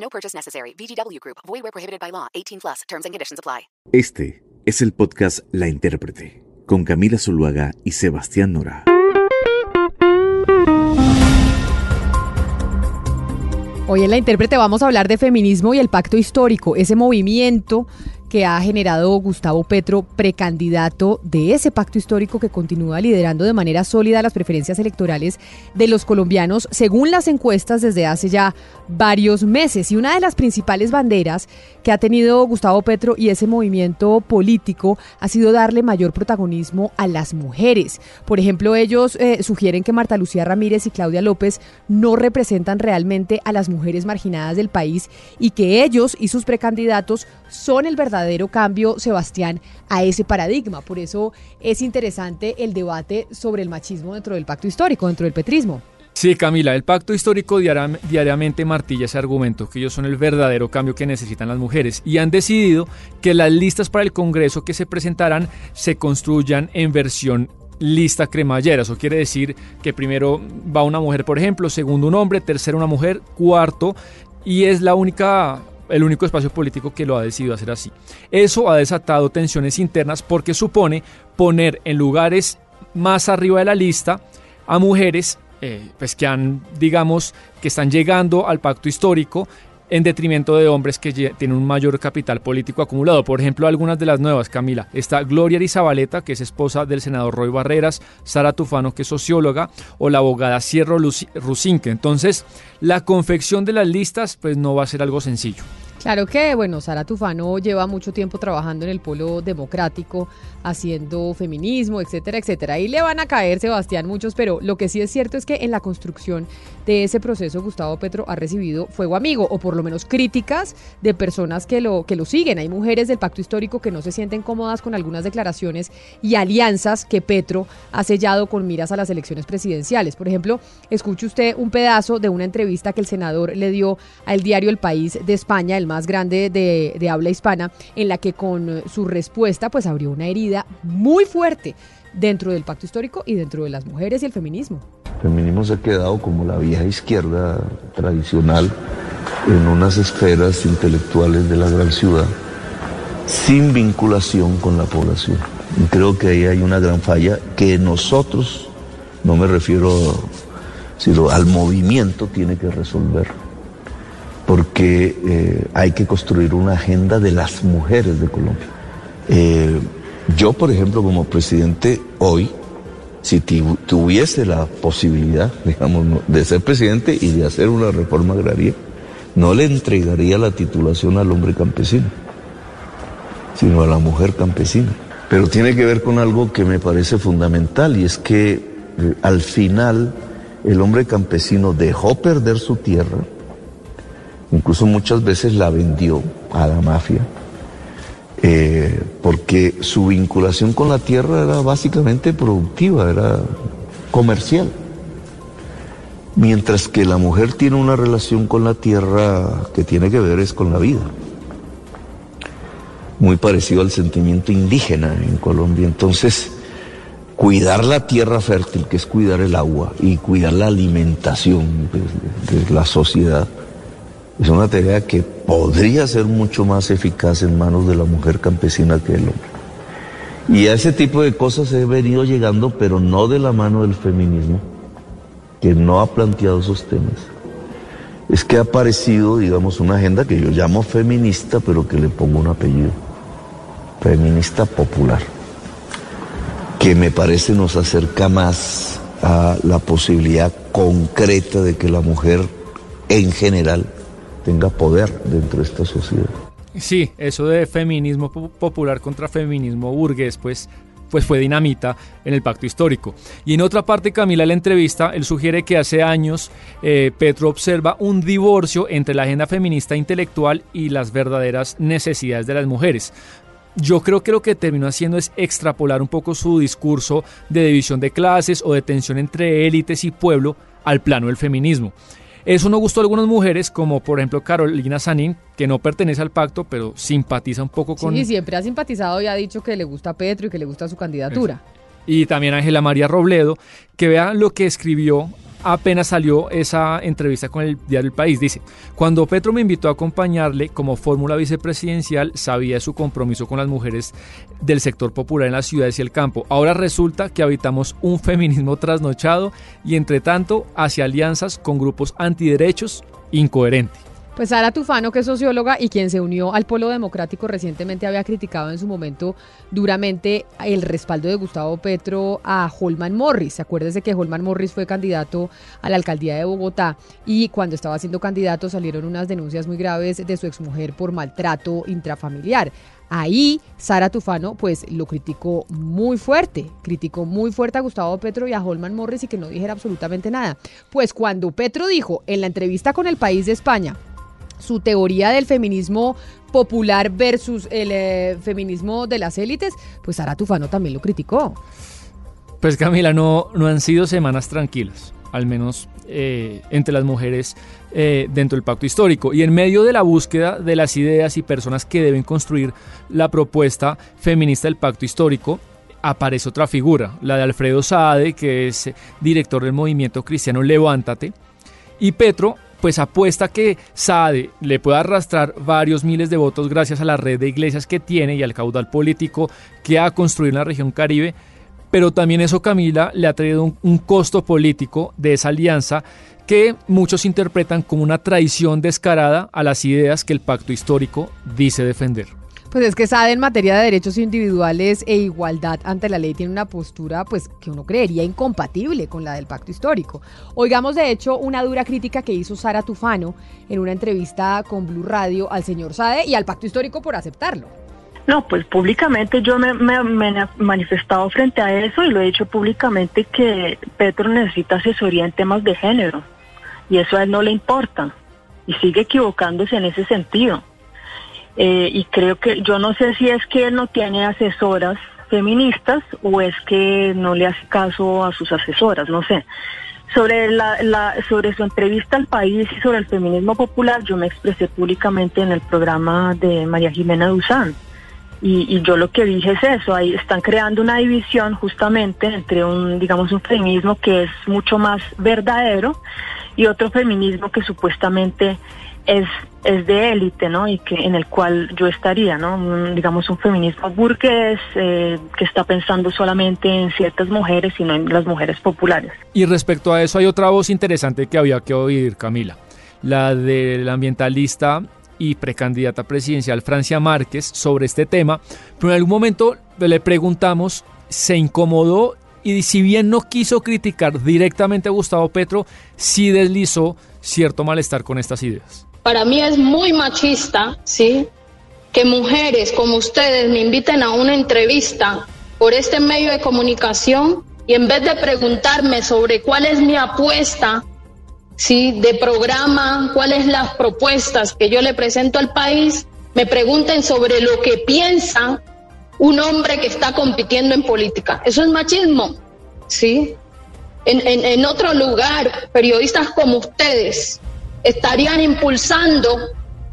No purchase necessary. VGW Group. Void where prohibited by law. 18 plus. Terms and conditions apply. Este es el podcast La Intérprete con Camila Zuluaga y Sebastián Nora. Hoy en La Intérprete vamos a hablar de feminismo y el pacto histórico, ese movimiento que ha generado Gustavo Petro, precandidato de ese pacto histórico que continúa liderando de manera sólida las preferencias electorales de los colombianos, según las encuestas desde hace ya varios meses. Y una de las principales banderas que ha tenido Gustavo Petro y ese movimiento político ha sido darle mayor protagonismo a las mujeres. Por ejemplo, ellos eh, sugieren que Marta Lucía Ramírez y Claudia López no representan realmente a las mujeres marginadas del país y que ellos y sus precandidatos son el verdadero cambio, Sebastián, a ese paradigma. Por eso es interesante el debate sobre el machismo dentro del pacto histórico, dentro del petrismo. Sí, Camila, el pacto histórico diariamente martilla ese argumento, que ellos son el verdadero cambio que necesitan las mujeres y han decidido que las listas para el Congreso que se presentarán se construyan en versión lista cremallera. Eso quiere decir que primero va una mujer, por ejemplo, segundo un hombre, tercero una mujer, cuarto, y es la única el único espacio político que lo ha decidido hacer así. Eso ha desatado tensiones internas porque supone poner en lugares más arriba de la lista a mujeres eh, pues que han, digamos, que están llegando al pacto histórico en detrimento de hombres que tienen un mayor capital político acumulado. Por ejemplo, algunas de las nuevas, Camila. Está Gloria Arizabaleta, que es esposa del senador Roy Barreras, Sara Tufano, que es socióloga, o la abogada Cierro Rusinque. Entonces, la confección de las listas, pues no va a ser algo sencillo. Claro que, bueno, Sara Tufano lleva mucho tiempo trabajando en el polo democrático, haciendo feminismo, etcétera, etcétera. Ahí le van a caer, Sebastián, muchos, pero lo que sí es cierto es que en la construcción de ese proceso Gustavo Petro ha recibido fuego amigo, o por lo menos críticas de personas que lo, que lo siguen. Hay mujeres del pacto histórico que no se sienten cómodas con algunas declaraciones y alianzas que Petro ha sellado con miras a las elecciones presidenciales. Por ejemplo, escuche usted un pedazo de una entrevista que el senador le dio al diario El País de España, el más grande de, habla hispana, en la que con su respuesta pues abrió una herida muy fuerte dentro del pacto histórico y dentro de las mujeres y el feminismo. El feminismo se ha quedado como la vieja izquierda tradicional en unas esferas intelectuales de la gran ciudad, sin vinculación con la población. Y creo que ahí hay una gran falla que nosotros, no me refiero sino al movimiento, tiene que resolver. Porque eh, hay que construir una agenda de las mujeres de Colombia. Eh, yo, por ejemplo, como presidente hoy, si tuviese la posibilidad, digamos, de ser presidente y de hacer una reforma agraria, no le entregaría la titulación al hombre campesino, sino a la mujer campesina. Pero tiene que ver con algo que me parece fundamental y es que eh, al final el hombre campesino dejó perder su tierra, incluso muchas veces la vendió a la mafia eh, porque su vinculación con la tierra era básicamente productiva, era comercial. Mientras que la mujer tiene una relación con la tierra que tiene que ver es con la vida. Muy parecido al sentimiento indígena en Colombia. Entonces, cuidar la tierra fértil, que es cuidar el agua, y cuidar la alimentación de la sociedad, es una tarea que podría ser mucho más eficaz en manos de la mujer campesina que del hombre. Y a ese tipo de cosas he venido llegando, pero no de la mano del feminismo, que no ha planteado esos temas. Es que ha aparecido, digamos, una agenda que yo llamo feminista, pero que le pongo un apellido. Feminista popular. Que me parece nos acerca más a la posibilidad concreta de que la mujer en general tenga poder dentro de esta sociedad. Sí, eso de feminismo popular contra feminismo burgués, pues pues fue dinamita en el pacto histórico. Y en otra parte, Camila, la entrevista, él sugiere que hace años eh, Petro observa un divorcio entre la agenda feminista intelectual y las verdaderas necesidades de las mujeres. Yo creo que lo que terminó haciendo es extrapolar un poco su discurso de división de clases o de tensión entre élites y pueblo al plano del feminismo. Eso no gustó a algunas mujeres, como por ejemplo Carolina Sanín, que no pertenece al pacto, pero simpatiza un poco con... Sí, siempre ha simpatizado y ha dicho que le gusta a Petro y que le gusta su candidatura. Y también Ángela María Robledo, que vea lo que escribió apenas salió esa entrevista con el diario El País. Dice, cuando Petro me invitó a acompañarle como fórmula vicepresidencial, sabía su compromiso con las mujeres del sector popular en las ciudades y el campo. Ahora resulta que habitamos un feminismo trasnochado y entre tanto hacia alianzas con grupos antiderechos incoherente. Pues Sara Tufano, que es socióloga y quien se unió al Polo Democrático recientemente, había criticado en su momento duramente el respaldo de Gustavo Petro a Holman Morris. Acuérdese que Holman Morris fue candidato a la alcaldía de Bogotá y cuando estaba siendo candidato salieron unas denuncias muy graves de su exmujer por maltrato intrafamiliar. Ahí Sara Tufano pues lo criticó muy fuerte, criticó muy fuerte a Gustavo Petro y a Holman Morris y que no dijera absolutamente nada. Pues cuando Petro dijo en la entrevista con El País de España su teoría del feminismo popular versus el eh, feminismo de las élites, pues Sara Tufano también lo criticó. Pues Camila, no, no han sido semanas tranquilas, al menos eh, entre las mujeres eh, dentro del pacto histórico. Y en medio de la búsqueda de las ideas y personas que deben construir la propuesta feminista del pacto histórico, aparece otra figura, la de Alfredo Saade, que es director del movimiento cristiano Levántate. Y Petro pues apuesta que Saade le pueda arrastrar varios miles de votos gracias a la red de iglesias que tiene y al caudal político que ha construido en la región Caribe, pero también eso Camila le ha traído un, un costo político de esa alianza que muchos interpretan como una traición descarada a las ideas que el pacto histórico dice defender. Pues es que SADE en materia de derechos individuales e igualdad ante la ley tiene una postura pues que uno creería incompatible con la del pacto histórico. Oigamos de hecho una dura crítica que hizo Sara Tufano en una entrevista con Blue Radio al señor SADE y al pacto histórico por aceptarlo. No, pues públicamente yo me, me, me, he manifestado frente a eso y lo he dicho públicamente que Petro necesita asesoría en temas de género y eso a él no le importa y sigue equivocándose en ese sentido. Eh, y creo que yo no sé si es que él no tiene asesoras feministas o es que no le hace caso a sus asesoras, no sé. Sobre, la, la, sobre su entrevista al país y sobre el feminismo popular, yo me expresé públicamente en el programa de María Jimena Duzán. Y, y, yo lo que dije es eso, ahí están creando una división justamente entre un, digamos, un feminismo que es mucho más verdadero y otro feminismo que supuestamente es, es de élite, ¿no? Y que en el cual yo estaría, ¿no? digamos un feminismo burgués eh, que está pensando solamente en ciertas mujeres y no en las mujeres populares. Y respecto a eso hay otra voz interesante que había que oír, Camila, la del ambientalista y precandidata presidencial Francia Márquez sobre este tema, pero en algún momento le preguntamos, se incomodó y si bien no quiso criticar directamente a Gustavo Petro, sí deslizó cierto malestar con estas ideas. Para mí es muy machista, ¿sí? Que mujeres como ustedes me inviten a una entrevista por este medio de comunicación y en vez de preguntarme sobre cuál es mi apuesta, ¿sí? De programa, cuáles las propuestas que yo le presento al país, me pregunten sobre lo que piensa un hombre que está compitiendo en política. Eso es machismo, ¿sí? En, en, en otro lugar, periodistas como ustedes estarían impulsando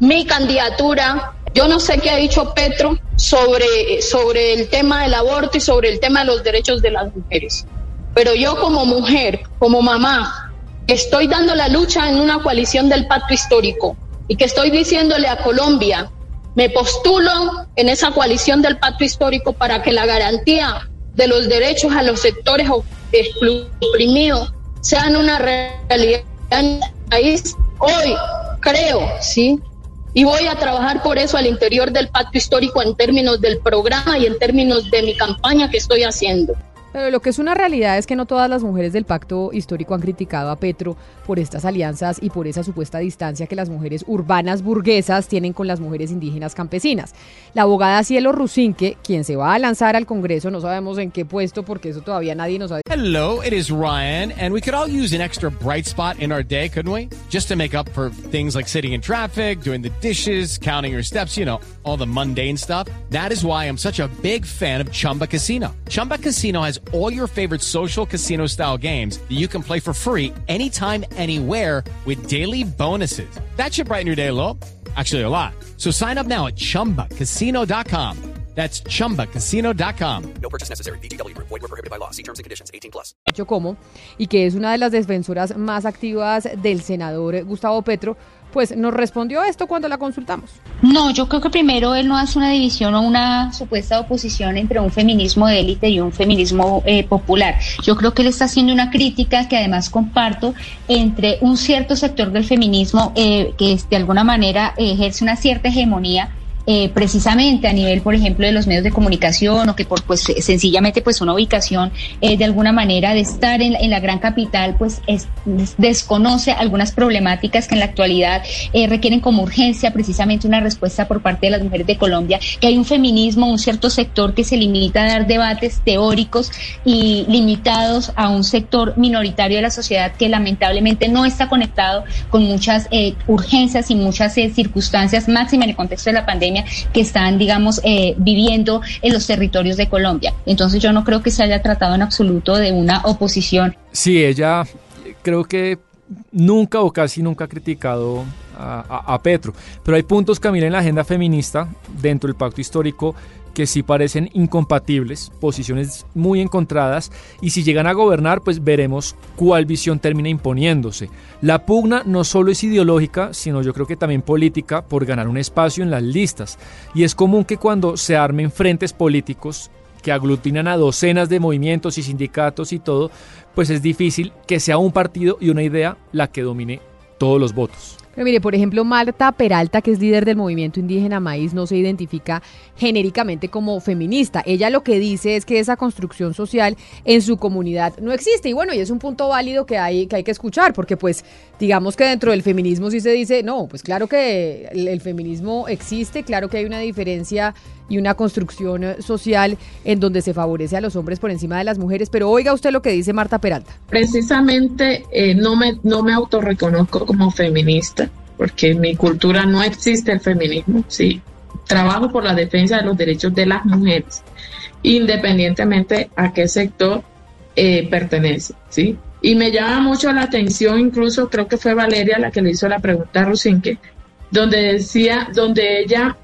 mi candidatura. Yo no sé qué ha dicho Petro sobre, sobre el tema del aborto y sobre el tema de los derechos de las mujeres. Pero yo como mujer, como mamá, estoy dando la lucha en una coalición del pacto histórico y que estoy diciéndole a Colombia, me postulo en esa coalición del pacto histórico para que la garantía de los derechos a los sectores oprimidos sean una realidad en el país hoy creo, ¿sí? Y voy a trabajar por eso al interior del pacto histórico en términos del programa y en términos de mi campaña que estoy haciendo. Pero lo que es una realidad es que no todas las mujeres del pacto histórico han criticado a Petro por estas alianzas y por esa supuesta distancia que las mujeres urbanas burguesas tienen con las mujeres indígenas campesinas. La abogada Cielo Rusinque, quien se va a lanzar al Congreso, no sabemos en qué puesto porque eso todavía nadie nos ha Hello, it is Ryan, and we could all use an extra bright spot in our day, couldn't we? Just to make up for things like sitting in traffic, doing the dishes, counting your steps, you know, all the mundane stuff. That is why I'm such a big fan of Chumba Casino. Chumba Casino has all your favorite social casino style games that you can play for free anytime, anywhere with daily bonuses. That should brighten your day a little. Actually, a lot. So sign up now at chumbacasino.com. That's chumbacasino.com. No purchase necessary. VGW Group. Void were prohibited by law. See terms and conditions. 18 plus. hecho como, y que es una de las defensoras más activas del senador Gustavo Petro, pues nos respondió esto cuando la consultamos. No, yo creo que primero él no hace una división o una supuesta oposición entre un feminismo de élite y un feminismo eh, popular. Yo creo que él está haciendo una crítica que además comparto entre un cierto sector del feminismo eh, que de alguna manera ejerce una cierta hegemonía eh, precisamente a nivel, por ejemplo, de los medios de comunicación o que por pues sencillamente pues una ubicación eh, de alguna manera de estar en, la gran capital pues es- des- desconoce algunas problemáticas que en la actualidad eh, requieren como urgencia precisamente una respuesta por parte de las mujeres de Colombia, que hay un feminismo, un cierto sector que se limita a dar debates teóricos y limitados a un sector minoritario de la sociedad que lamentablemente no está conectado con muchas eh, urgencias y muchas eh, circunstancias máximas en el contexto de la pandemia que están, digamos, eh, viviendo en los territorios de Colombia. Entonces yo no creo que se haya tratado en absoluto de una oposición. Sí, ella creo que nunca o casi nunca ha criticado a, a- a Petro. Pero hay puntos, Camila, en la agenda feminista, dentro del pacto histórico, que sí parecen incompatibles, posiciones muy encontradas, y si llegan a gobernar, pues veremos cuál visión termina imponiéndose. La pugna no solo es ideológica, sino yo creo que también política por ganar un espacio en las listas. Y es común que cuando se armen frentes políticos que aglutinan a docenas de movimientos y sindicatos y todo, pues es difícil que sea un partido y una idea la que domine todos los votos. Pero mire, por ejemplo, Marta Peralta, que es líder del movimiento indígena Maíz, no se identifica genéricamente como feminista. Ella lo que dice es que esa construcción social en su comunidad no existe. Y bueno, y es un punto válido que hay que, hay que escuchar, porque pues digamos que dentro del feminismo sí se dice, no, pues claro que el, feminismo existe, claro que hay una diferencia y una construcción social en donde se favorece a los hombres por encima de las mujeres. Pero oiga usted lo que dice Marta Peralta. Precisamente eh, no me no me autorreconozco como feminista porque en mi cultura no existe el feminismo. Sí, trabajo por la defensa de los derechos de las mujeres, independientemente a qué sector eh, pertenece. Sí, y me llama mucho la atención, incluso creo que fue Valeria la que le hizo la pregunta a Rusinque, donde decía, donde ella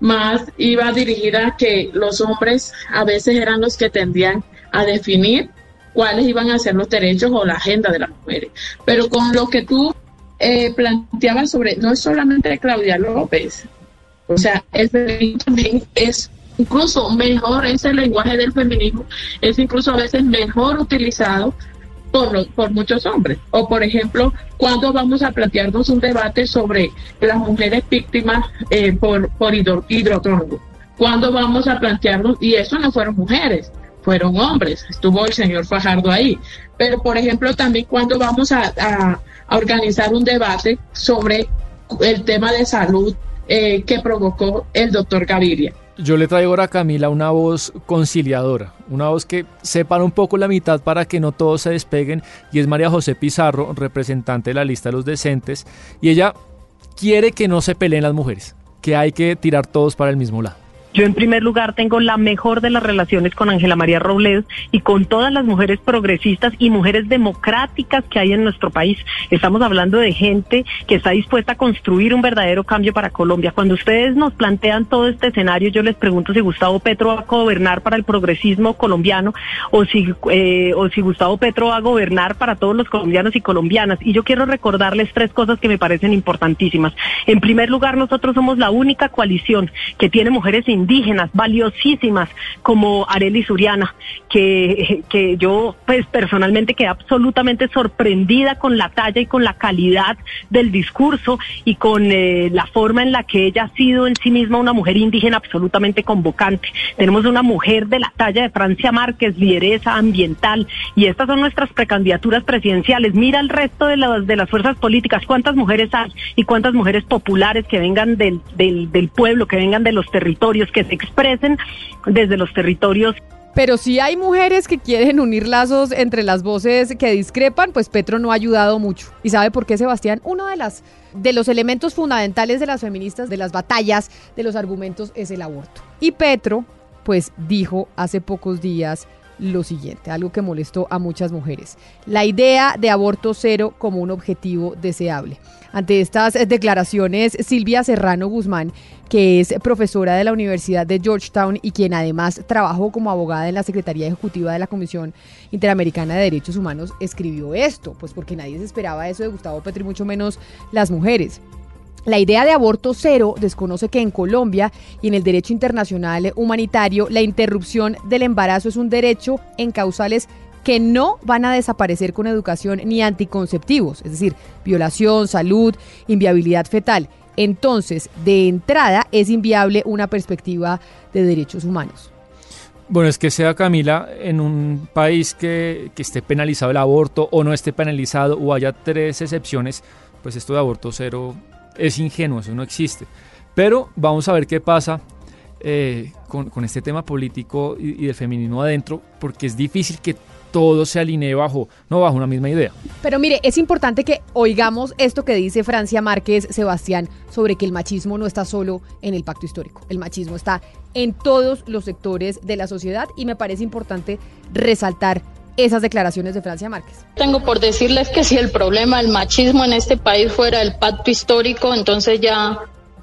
más iba dirigida a que los hombres a veces eran los que tendían a definir cuáles iban a ser los derechos o la agenda de las mujeres. Pero con lo que tú eh, planteabas sobre, no es solamente Claudia López, o sea, el feminismo también es incluso mejor, ese lenguaje del feminismo es incluso a veces mejor utilizado por, por muchos hombres. O por ejemplo, cuando vamos a plantearnos un debate sobre las mujeres víctimas eh, por, por hidro. Cuando vamos a plantearnos, y eso no fueron mujeres, fueron hombres, estuvo el señor Fajardo ahí. Pero por ejemplo, también cuando vamos a, a organizar un debate sobre el tema de salud eh, que provocó el doctor Gaviria. Yo le traigo ahora a Camila una voz conciliadora, una voz que separa un poco la mitad para que no todos se despeguen, y es María José Pizarro, representante de la lista de los decentes, y ella quiere que no se peleen las mujeres, que hay que tirar todos para el mismo lado. Yo en primer lugar tengo la mejor de las relaciones con Ángela María Robledo y con todas las mujeres progresistas y mujeres democráticas que hay en nuestro país. Estamos hablando de gente que está dispuesta a construir un verdadero cambio para Colombia. Cuando ustedes nos plantean todo este escenario, yo les pregunto si Gustavo Petro va a gobernar para el progresismo colombiano o si, eh, o si Gustavo Petro va a gobernar para todos los colombianos y colombianas. Y yo quiero recordarles tres cosas que me parecen importantísimas. En primer lugar, nosotros somos la única coalición que tiene mujeres indígenas indígenas valiosísimas como Arely Suriana, que, que yo pues personalmente quedé absolutamente sorprendida con la talla y con la calidad del discurso y con eh, la forma en la que ella ha sido en sí misma una mujer indígena absolutamente convocante. Tenemos una mujer de la talla de Francia Márquez, lideresa ambiental, y estas son nuestras precandidaturas presidenciales. Mira el resto de las, de las fuerzas políticas, cuántas mujeres hay y cuántas mujeres populares que vengan del, del pueblo, que vengan de los territorios, que se expresen desde los territorios. Pero si hay mujeres que quieren unir lazos entre las voces que discrepan, pues Petro no ha ayudado mucho. ¿Y sabe por qué, Sebastián? Uno de, los elementos fundamentales de las feministas, de las batallas, de los argumentos, es el aborto. Y Petro, pues dijo hace pocos días lo siguiente, algo que molestó a muchas mujeres. La idea de aborto cero como un objetivo deseable. Ante estas declaraciones, Silvia Serrano Guzmán, que es profesora de la Universidad de Georgetown y quien además trabajó como abogada en la Secretaría Ejecutiva de la Comisión Interamericana de Derechos Humanos, escribió esto, pues porque nadie se esperaba eso de Gustavo Petro y mucho menos las mujeres. La idea de aborto cero desconoce que en Colombia y en el derecho internacional humanitario la interrupción del embarazo es un derecho en causales que no van a desaparecer con educación ni anticonceptivos, es decir, violación, salud, inviabilidad fetal. Entonces, de entrada, es inviable una perspectiva de derechos humanos. Bueno, es que sea Camila en un país que, esté penalizado el aborto o no esté penalizado o haya tres excepciones, pues esto de aborto cero es ingenuo, eso no existe. Pero vamos a ver qué pasa eh, con, con, este tema político y, y, del feminismo adentro, porque es difícil que todo se alinee bajo, no bajo una misma idea. Pero mire, es importante que oigamos esto que dice Francia Márquez Sebastián sobre que el machismo no está solo en el pacto histórico, el machismo está en todos los sectores de la sociedad y me parece importante resaltar esas declaraciones de Francia Márquez. Tengo por decirles que si el problema del machismo en este país fuera el pacto histórico, entonces ya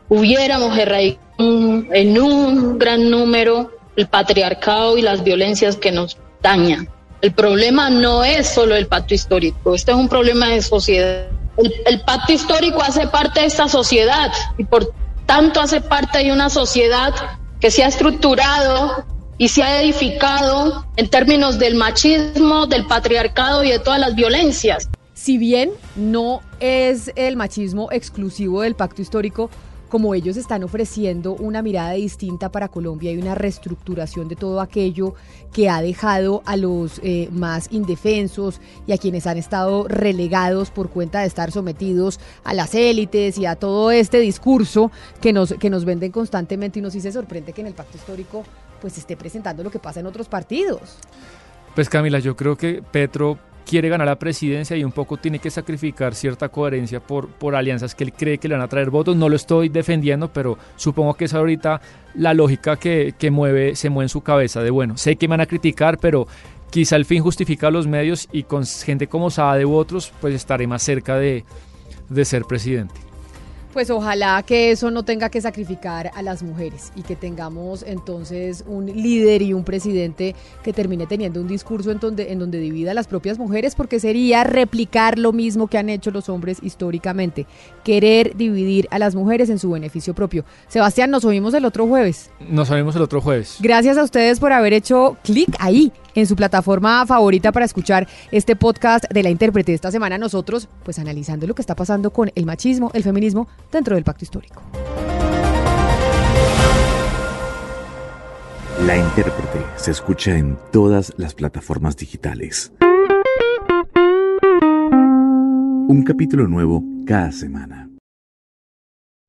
hubiéramos erradicado en un gran número el patriarcado y las violencias que nos dañan. El problema no es solo el pacto histórico, este es un problema de sociedad. El, el pacto histórico hace parte de esta sociedad y por tanto hace parte de una sociedad que se ha estructurado y se ha edificado en términos del machismo, del patriarcado y de todas las violencias. Si bien no es el machismo exclusivo del pacto histórico, como ellos están ofreciendo una mirada distinta para Colombia y una reestructuración de todo aquello que ha dejado a los eh, más indefensos y a quienes han estado relegados por cuenta de estar sometidos a las élites y a todo este discurso que nos, que nos venden constantemente y nos se sorprende que en el pacto histórico pues esté presentando lo que pasa en otros partidos. Pues Camila, yo creo que Petro quiere ganar la presidencia y un poco tiene que sacrificar cierta coherencia por, por alianzas que él cree que le van a traer votos. No lo estoy defendiendo, pero supongo que es ahorita la lógica que, que mueve, se mueve en su cabeza de bueno, sé que me van a criticar, pero quizá el fin justifica los medios y con gente como Saade u otros, pues estaré más cerca de, de ser presidente. Pues ojalá que eso no tenga que sacrificar a las mujeres y que tengamos entonces un líder y un presidente que termine teniendo un discurso en donde, en donde divida a las propias mujeres, porque sería replicar lo mismo que han hecho los hombres históricamente, querer dividir a las mujeres en su beneficio propio. Sebastián, nos oímos el otro jueves. Nos oímos el otro jueves. Gracias a ustedes por haber hecho clic ahí en su plataforma favorita para escuchar este podcast de la intérprete. Esta semana nosotros, pues analizando lo que está pasando con el machismo, el feminismo dentro del pacto histórico. La intérprete se escucha en todas las plataformas digitales. Un capítulo nuevo cada semana.